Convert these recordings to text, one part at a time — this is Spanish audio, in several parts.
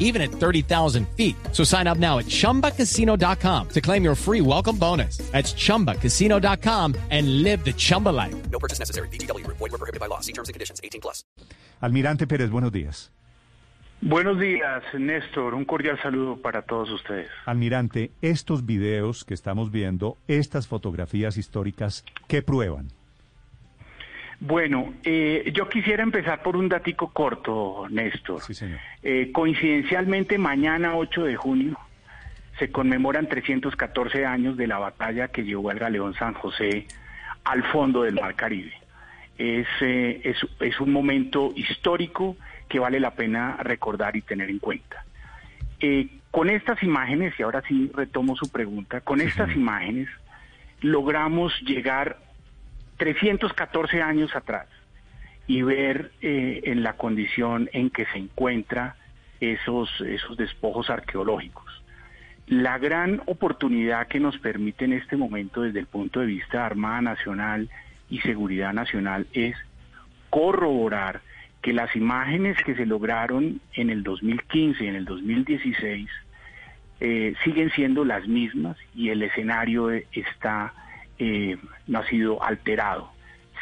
even at 30,000 feet. So sign up now at chumbacasino.com to claim your free welcome bonus. That's chumbacasino.com and live the Chumba life. No purchase necessary. BGW. Void were prohibited by law. See terms and conditions. 18 plus. Almirante Pérez, buenos días. Buenos días, Néstor. Un cordial saludo para todos ustedes. Almirante, estos videos que estamos viendo, estas fotografías históricas, ¿qué prueban? Bueno, eh, yo quisiera empezar por un datico corto, Néstor. Sí, señor. Eh, coincidencialmente, mañana 8 de junio se conmemoran 314 años de la batalla que llevó al galeón San José al fondo del Mar Caribe. Es, eh, es, es un momento histórico que vale la pena recordar y tener en cuenta. Eh, con estas imágenes, y ahora sí retomo su pregunta, con estas imágenes logramos llegar 314 años atrás y ver eh, en la condición en que se encuentra esos, esos despojos arqueológicos. La gran oportunidad que nos permite en este momento desde el punto de vista de Armada Nacional y Seguridad Nacional es corroborar que las imágenes que se lograron en el 2015 y en el 2016 eh, siguen siendo las mismas y el escenario está eh, no ha sido alterado.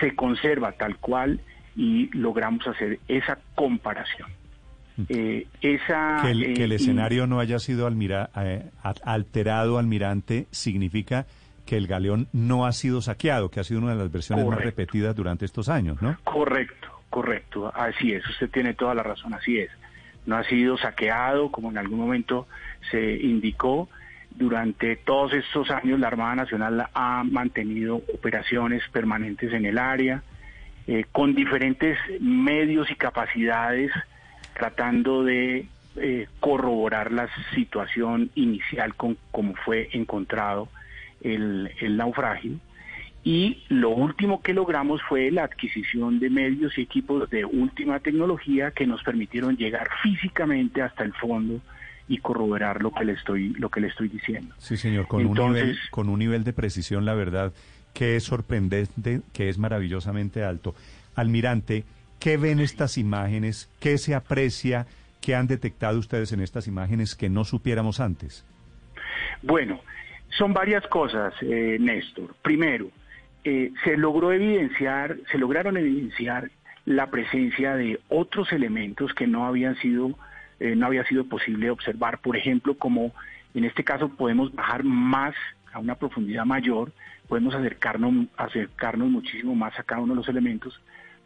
Se conserva tal cual y logramos hacer esa comparación. Eh, esa, Que el, que el eh, escenario no haya sido almira- eh, alterado, almirante, significa que el galeón no ha sido saqueado, que ha sido una de las versiones más repetidas durante estos años, ¿no? Correcto, correcto, así es, usted tiene toda la razón, así es. No ha sido saqueado, como en algún momento se indicó. Durante todos estos años la Armada Nacional ha mantenido operaciones permanentes en el área, eh, con diferentes medios y capacidades, tratando de eh, corroborar la situación inicial con cómo fue encontrado el, el naufragio. Y lo último que logramos fue la adquisición de medios y equipos de última tecnología que nos permitieron llegar físicamente hasta el fondo y corroborar lo que le estoy lo que le estoy diciendo. Sí, señor, con, un nivel, con un nivel de precisión, la verdad, que es sorprendente, que es maravillosamente alto. Almirante, ¿qué ven estas imágenes? ¿Qué se aprecia? ¿Qué han detectado ustedes en estas imágenes que no supiéramos antes? Bueno, son varias cosas, eh, Néstor. Primero, eh, se logró evidenciar, se lograron evidenciar la presencia de otros elementos que no habían sido, eh, no había sido posible observar. Por ejemplo, como en este caso podemos bajar más a una profundidad mayor, podemos acercarnos, acercarnos muchísimo más a cada uno de los elementos,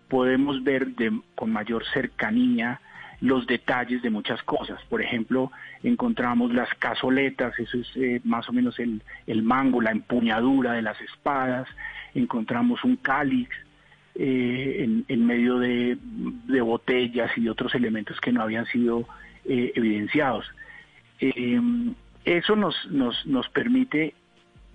podemos ver con mayor cercanía los detalles de muchas cosas. Por ejemplo, encontramos las cazoletas, eso es eh, más o menos el, el mango, la empuñadura de las espadas, encontramos un cáliz eh, en, medio de, botellas y de otros elementos que no habían sido eh, evidenciados. Eh, eso nos, nos, nos permite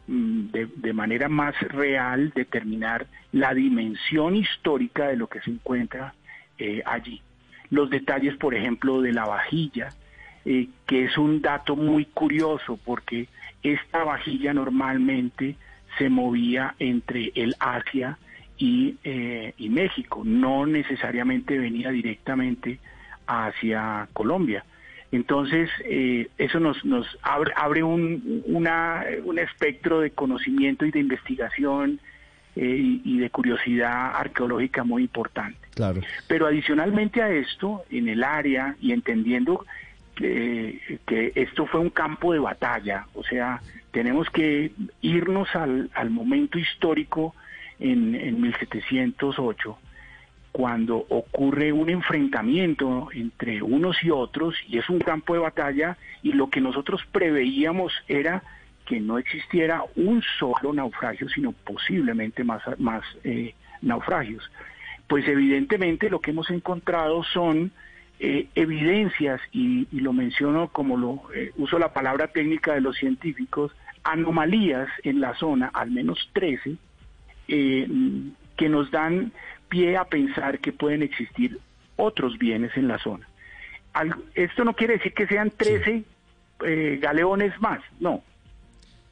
mm, de, de manera más real determinar la dimensión histórica de lo que se encuentra eh, allí. Los detalles, por ejemplo, de la vajilla, que es un dato muy curioso porque esta vajilla normalmente se movía entre el Asia y, eh, y México, no necesariamente venía directamente hacia Colombia. Entonces, eh, eso nos, nos abre, abre un, una, un espectro de conocimiento y de investigación eh, y, de curiosidad arqueológica muy importante. Claro. Pero adicionalmente a esto, en el área y entendiendo que, que esto fue un campo de batalla, o sea, tenemos que irnos al, al momento histórico en, en 1708, cuando ocurre un enfrentamiento entre unos y otros, y es un campo de batalla, y lo que nosotros preveíamos era que no existiera un solo naufragio, sino posiblemente más, más eh, naufragios. Pues evidentemente lo que hemos encontrado son eh, evidencias, y, lo menciono como lo eh, uso la palabra técnica de los científicos, anomalías en la zona, al menos 13, eh, que nos dan pie a pensar que pueden existir otros bienes en la zona. Esto no quiere decir que sean 13 eh, galeones más, no.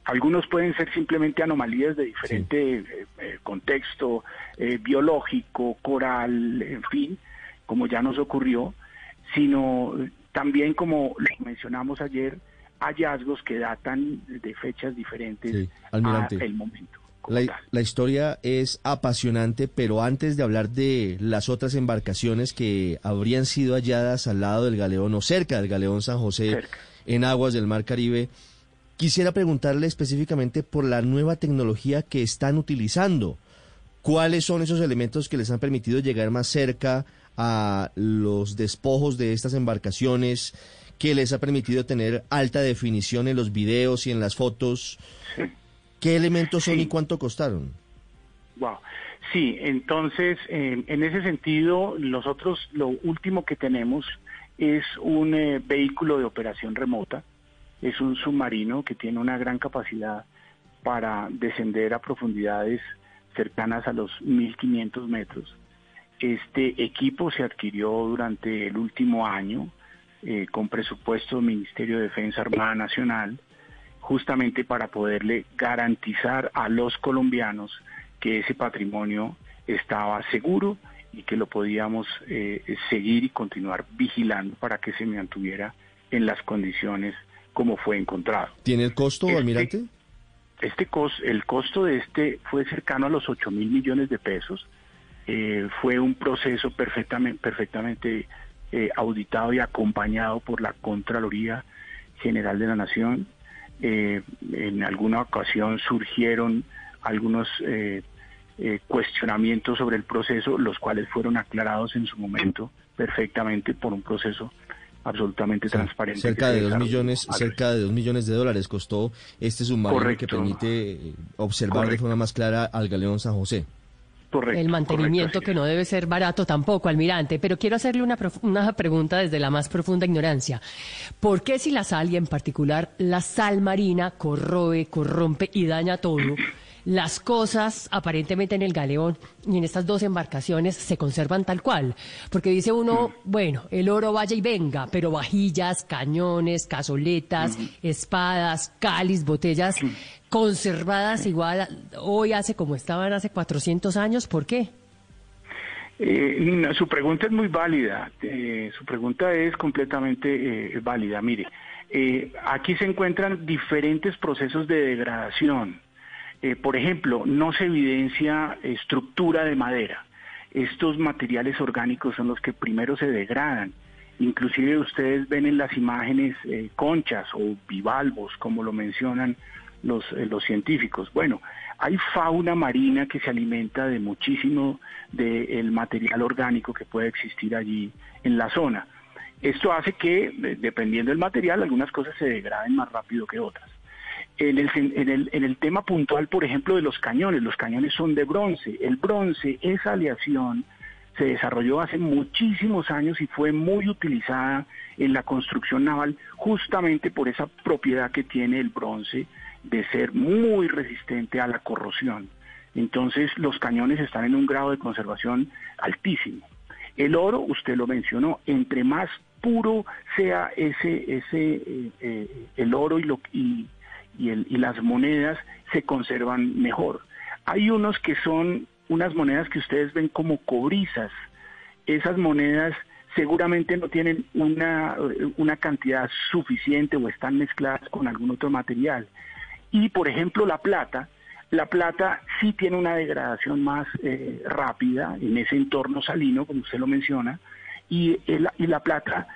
Algunos pueden ser simplemente anomalías de diferente eh, eh, contexto biológico, coral, en fin, como ya nos ocurrió, sino también como lo mencionamos ayer, hallazgos que datan de fechas diferentes Sí, al momento. La, historia es apasionante, pero antes de hablar de las otras embarcaciones que habrían sido halladas al lado del galeón o cerca del galeón San José Cerca. en aguas del Mar Caribe, quisiera preguntarle específicamente por la nueva tecnología que están utilizando. ¿Cuáles son esos elementos que les han permitido llegar más cerca a los despojos de estas embarcaciones, que les ha permitido tener alta definición en los videos y en las fotos? Sí. ¿Qué elementos son Sí. y cuánto costaron? Wow. Sí, entonces, eh, en ese sentido, nosotros lo último que tenemos es un eh, vehículo de operación remota, es un submarino que tiene una gran capacidad para descender a profundidades cercanas a los 1500 metros. Este equipo se adquirió durante el último año eh, con presupuesto del Ministerio de Defensa Armada Nacional justamente para poderle garantizar a los colombianos que ese patrimonio estaba seguro y que lo podíamos eh, seguir y continuar vigilando para que se mantuviera en las condiciones como fue encontrado. ¿Tiene el costo, Este- almirante? Este cos, el costo de este fue cercano a los 8 mil millones de pesos. Eh, fue un proceso perfectamente, perfectamente eh, auditado y acompañado por la Contraloría General de la Nación. Eh, en alguna ocasión surgieron algunos eh, eh, cuestionamientos sobre el proceso, los cuales fueron aclarados en su momento perfectamente por un proceso absolutamente transparente. Cerca de dos millones, cerca de dos millones de dólares costó este submarino que permite eh, observar de forma más clara al galeón San José. Correcto, el mantenimiento correcto, que no debe ser barato tampoco, almirante. Pero quiero hacerle una, una pregunta desde la más profunda ignorancia. ¿Por qué si la sal y en particular la sal marina corroe, corrompe y daña todo, las cosas aparentemente en el galeón y en estas dos embarcaciones se conservan tal cual? Porque dice uno, bueno, el oro vaya y venga, pero vajillas, cañones, cazoletas, espadas, cáliz, botellas conservadas igual hoy hace como estaban hace 400 años, ¿por qué? Eh, su pregunta es muy válida. eh, su pregunta es completamente eh, válida. Mire, eh, aquí se encuentran diferentes procesos de degradación. Eh, por ejemplo, no se evidencia estructura de madera. Estos materiales orgánicos son los que primero se degradan. Inclusive ustedes ven en las imágenes eh, conchas o bivalvos, como lo mencionan los, eh, los científicos. Bueno, hay fauna marina que se alimenta de muchísimo del material orgánico que puede existir allí en la zona. Esto hace que, de- dependiendo del material, algunas cosas se degraden más rápido que otras. En el, en, en el tema puntual, por ejemplo, de los cañones, los cañones son de bronce. El bronce, esa aleación, se desarrolló hace muchísimos años y fue muy utilizada en la construcción naval justamente por esa propiedad que tiene el bronce de ser muy resistente a la corrosión. Entonces los cañones están en un grado de conservación altísimo. El oro, usted lo mencionó, entre más puro sea ese, ese eh, eh, el oro y, lo, y, y, el- y las monedas se conservan mejor. Hay unos que son unas monedas que ustedes ven como cobrizas. Esas monedas seguramente no tienen una, una cantidad suficiente o están mezcladas con algún otro material. Y por ejemplo la plata, la plata sí tiene una degradación más eh, rápida en ese entorno salino, como usted lo menciona, y, y la plata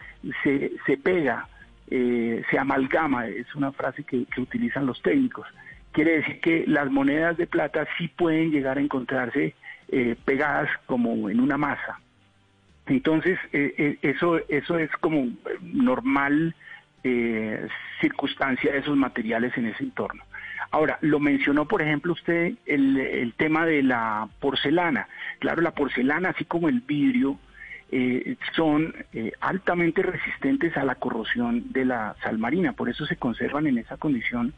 se, se pega, eh, se amalgama, es una frase que, utilizan los técnicos. Quiere decir que las monedas de plata sí pueden llegar a encontrarse eh, pegadas como en una masa. Entonces, eh, eh, eso, eso es como normal circunstancia de esos materiales en ese entorno. Ahora, lo mencionó, por ejemplo, usted el tema de la porcelana. Claro, la porcelana, así como el vidrio, eh, son eh, altamente resistentes a la corrosión de la sal marina, por eso se conservan en esa condición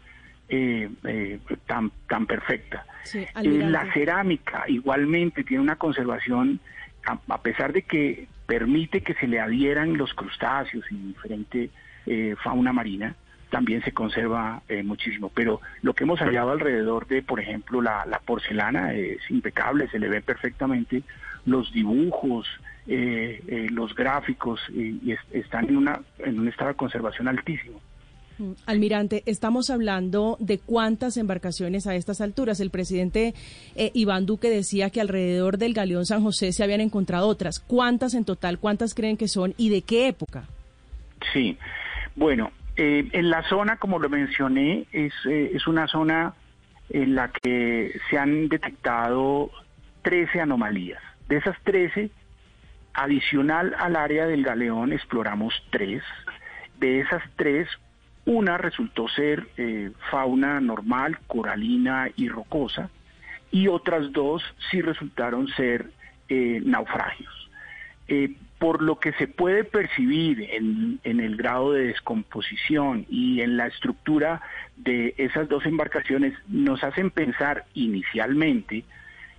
eh, eh, tan, tan perfecta. Sí, Eh, la cerámica igualmente tiene una conservación, a, a pesar de que permite que se le adhieran los crustáceos y diferente eh, fauna marina, también se conserva eh, muchísimo. Pero lo que hemos hallado alrededor de, por ejemplo, la, la porcelana es impecable, se le ve perfectamente los dibujos, eh, eh, los gráficos, y es- están en, una, en un estado de conservación altísimo. Mm, Almirante, estamos hablando de cuántas embarcaciones a estas alturas. El presidente eh, Iván Duque decía que alrededor del galeón San José se habían encontrado otras. ¿Cuántas en total? ¿Cuántas creen que son y de qué época? Sí, bueno, eh, en la zona, como lo mencioné, es, eh, es una zona en la que se han detectado 13 anomalías. De esas 13, adicional al área del galeón, exploramos tres. De esas tres, una resultó ser eh, fauna normal, coralina y rocosa, y otras dos sí resultaron ser eh, naufragios. Eh, por lo que se puede percibir en, el grado de descomposición y en la estructura de esas dos embarcaciones, nos hacen pensar inicialmente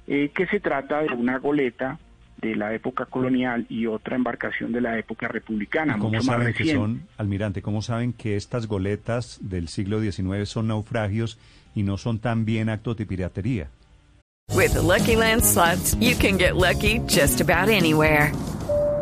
que se trata de una goleta de la época colonial y otra embarcación de la época republicana, ¿Y ¿Cómo mucho más saben que reciente. son, almirante, cómo saben que estas goletas del siglo XIX son naufragios y no son también actos de piratería? With the Lucky Land slots, you can get lucky just about anywhere.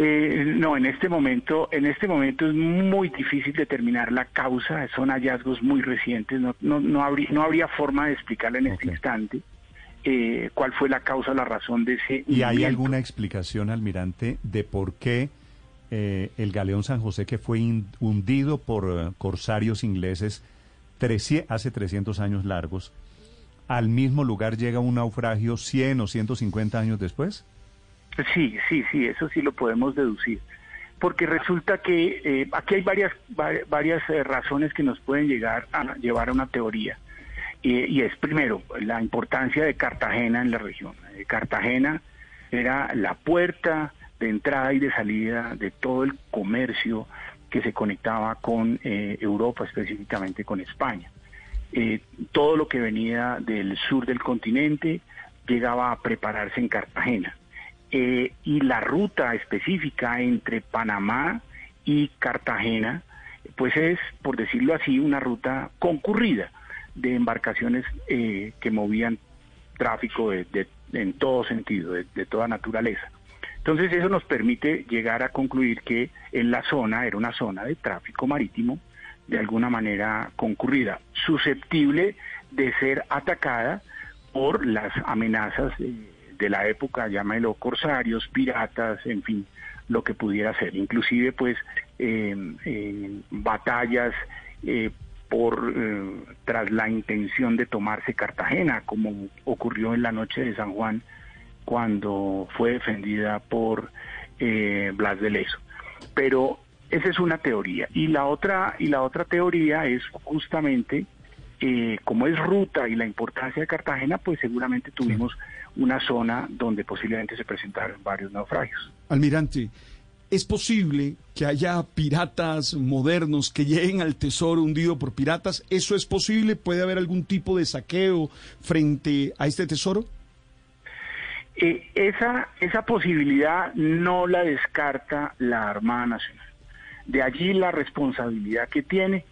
Eh, no, en este momento, en este momento es muy difícil determinar la causa. Son hallazgos muy recientes. No, no, no habría, no habría forma de explicarle en este instante eh, cuál fue la causa, la razón de ese. ¿Y hay alguna explicación, almirante, de por qué eh, el galeón San José, que fue in- hundido por eh, corsarios ingleses hace 300 años largos, al mismo lugar llega un naufragio 100 o 150 años después? Sí, sí, sí, eso sí lo podemos deducir. Porque resulta que eh, aquí hay varias, va- varias eh, razones que nos pueden llegar a llevar a una teoría. Eh, y es primero la importancia de Cartagena en la región. Cartagena era la puerta de entrada y de salida de todo el comercio que se conectaba con Europa, específicamente con España. Todo lo que venía del sur del continente llegaba a prepararse en Cartagena. Eh, y la ruta específica entre Panamá y Cartagena, pues es, por decirlo así, una ruta concurrida de embarcaciones eh, que movían tráfico de, de- en todo sentido, de, toda naturaleza. Entonces eso nos permite llegar a concluir que en la zona era una zona de tráfico marítimo de alguna manera concurrida, susceptible de ser atacada por las amenazas de la época, llámelo corsarios, piratas, en fin, lo que pudiera ser. Inclusive pues eh, batallas eh, por eh, tras la intención de tomarse Cartagena, como ocurrió en la noche de San Juan cuando fue defendida por eh, Blas de Lezo. Pero esa es una teoría y la otra y la otra teoría es justamente eh, como es ruta y la importancia de Cartagena, pues seguramente tuvimos una zona donde posiblemente se presentaron varios naufragios. Almirante, ¿es posible que haya piratas modernos que lleguen al tesoro hundido por piratas? ¿Eso es posible? ¿Puede haber algún tipo de saqueo frente a este tesoro? Eh, esa, esa posibilidad no la descarta la Armada Nacional. De allí la responsabilidad que tiene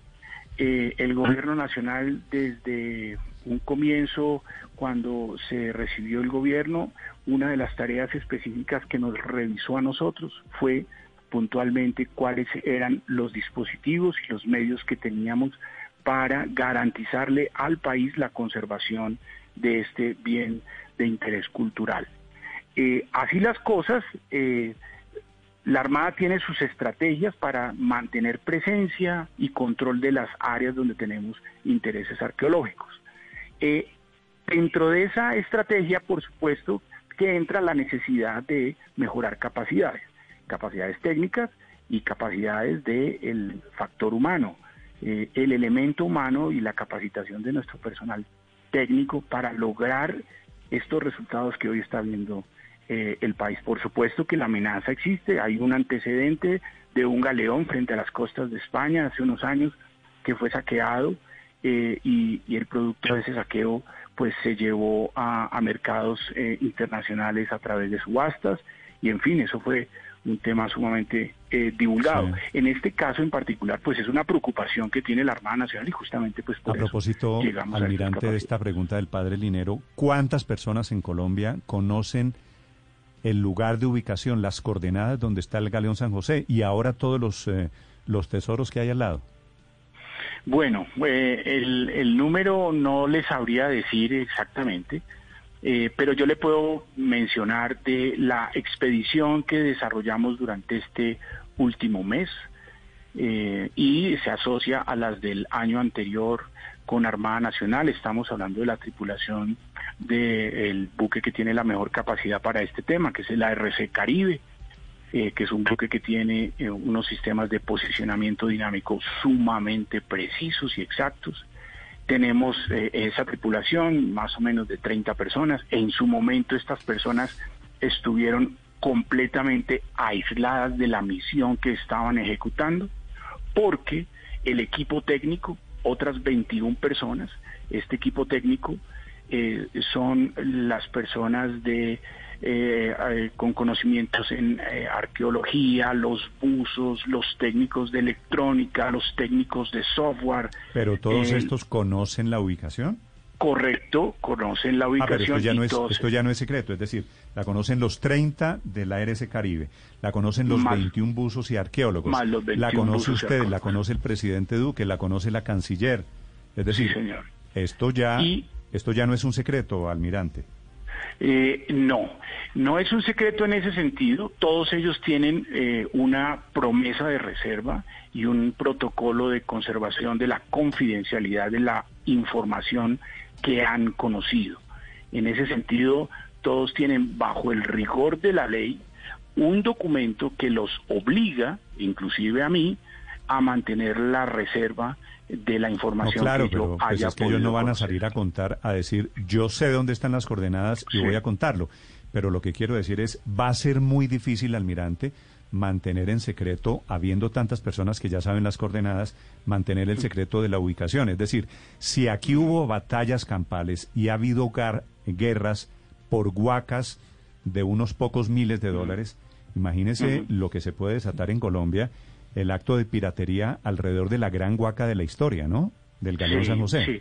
eh, el gobierno nacional desde un comienzo, cuando se recibió el gobierno, una de las tareas específicas que nos revisó a nosotros fue puntualmente cuáles eran los dispositivos y los medios que teníamos para garantizarle al país la conservación de este bien de interés cultural. Eh, así las cosas, eh, la Armada tiene sus estrategias para mantener presencia y control de las áreas donde tenemos intereses arqueológicos. Eh, Dentro de esa estrategia, por supuesto, que entra la necesidad de mejorar capacidades, capacidades técnicas y capacidades del factor humano, eh, el elemento humano y la capacitación de nuestro personal técnico para lograr estos resultados que hoy está viendo eh, el país. Por supuesto que la amenaza existe, hay un antecedente de un galeón frente a las costas de España hace unos años que fue saqueado eh, y, el producto de ese saqueo pues se llevó a, mercados eh, internacionales a través de subastas y en fin, eso fue un tema sumamente divulgado. En este caso en particular, pues es una preocupación que tiene la Armada Nacional y justamente pues por A propósito, almirante, de esta pregunta del padre Linero, ¿cuántas personas en Colombia conocen el lugar de ubicación, las coordenadas donde está el galeón San José y ahora todos los, eh, los tesoros que hay al lado? Bueno, eh, el, el, número no les sabría decir exactamente, eh, pero yo le puedo mencionar de la expedición que desarrollamos durante este último mes y se asocia a las del año anterior con Armada Nacional. Estamos hablando de la tripulación del buque que tiene la mejor capacidad para este tema, que es el ARC Caribe, eh, que es un buque que tiene eh, unos sistemas de posicionamiento dinámico sumamente precisos y exactos. Tenemos eh, esa tripulación, más o menos de 30 personas. En su momento estas personas estuvieron completamente aisladas de la misión que estaban ejecutando, porque el equipo técnico, otras 21 personas, este equipo técnico eh, son las personas de eh, eh, con conocimientos en arqueología, los buzos, los técnicos de electrónica, los técnicos de software. Pero todos estos conocen la ubicación. Correcto, conocen la ubicación. Ah, pero esto ya, no es, esto ya no es secreto, es decir, la conocen los 30 de la RS Caribe, la conocen los 21 buzos y arqueólogos, la conoce usted, la conoce el presidente Duque, la conoce la canciller. Es decir, señor. esto ya esto ya no es un secreto, almirante. Eh, no, no es un secreto en ese sentido. Todos ellos tienen eh, una promesa de reserva y un protocolo de conservación de la confidencialidad de la información que han conocido. En ese sentido, todos tienen bajo el rigor de la ley un documento que los obliga, inclusive a mí, a mantener la reserva de la información claro, que pero pues es que ellos no van a salir a contar, a decir, yo sé dónde están las coordenadas y voy a contarlo. Pero lo que quiero decir es, va a ser muy difícil, almirante, mantener en secreto, habiendo tantas personas que ya saben las coordenadas, mantener el secreto de la ubicación. Es decir, si aquí hubo batallas campales y ha habido guerras por guacas de unos pocos miles de dólares, imagínese lo que se puede desatar en Colombia el acto de piratería alrededor de la gran huaca de la historia, ¿no? Del Galeón San José. Sí.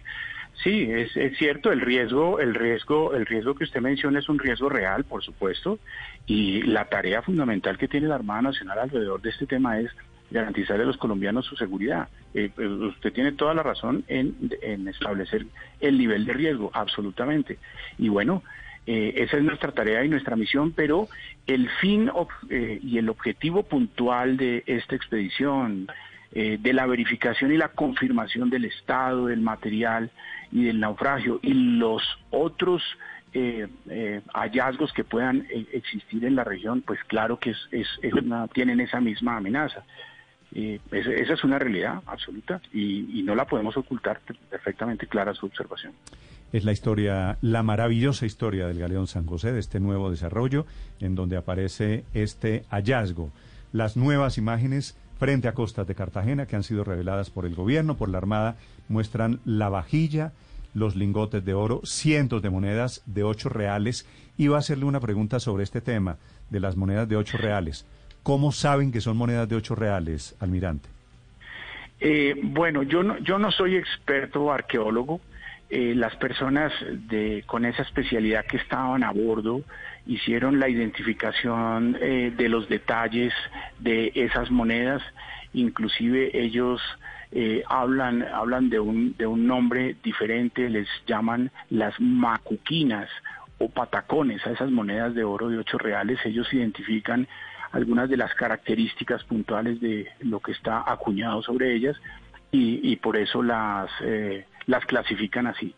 Sí, es, cierto, el riesgo, el riesgo, el riesgo que usted menciona es un riesgo real, por supuesto, y la tarea fundamental que tiene la Armada Nacional alrededor de este tema es garantizarle a los colombianos su seguridad. Eh, pues, usted tiene toda la razón en, en establecer el nivel de riesgo, absolutamente. Y bueno, eh, esa es nuestra tarea y nuestra misión, pero el fin eh, y el objetivo puntual de esta expedición, eh, de la verificación y la confirmación del estado del material y del naufragio y los otros hallazgos que puedan existir en la región, pues claro que es, tienen esa misma amenaza. esa es una realidad absoluta y no la podemos ocultar perfectamente clara su observación es la historia, la maravillosa historia del Galeón San José, de este nuevo desarrollo, en donde aparece este hallazgo. Las nuevas imágenes frente a costas de Cartagena que han sido reveladas por el gobierno, por la Armada, muestran la vajilla, los lingotes de oro, cientos de monedas de ocho reales. Iba a hacerle una pregunta sobre este tema de las monedas de ocho reales. ¿Cómo saben que son monedas de ocho reales, almirante? Eh, bueno, yo no, yo no soy experto arqueólogo. Eh, las personas de, con esa especialidad que estaban a bordo hicieron la identificación eh, de los detalles de esas monedas, inclusive ellos eh, hablan, hablan de, un, de un nombre diferente, les llaman las macuquinas o patacones. A esas monedas de oro de ocho reales, ellos identifican algunas de las características puntuales de lo que está acuñado sobre ellas y, y por eso las las clasifican así.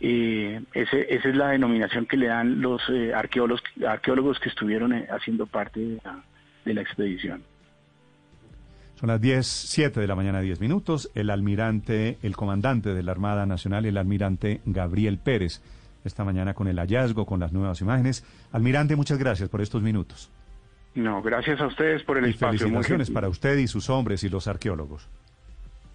Eh, ese- esa es la denominación que le dan los eh, arqueólogos, arqueólogos que estuvieron eh, haciendo parte de la, de la expedición. Son las 10, 7 de la mañana, 10 minutos. El almirante, el comandante de la Armada Nacional, el almirante Gabriel Pérez, esta mañana con el hallazgo, con las nuevas imágenes. Almirante, muchas gracias por estos minutos. No, gracias a ustedes por el Y espacio. felicitaciones para usted y sus hombres y los arqueólogos.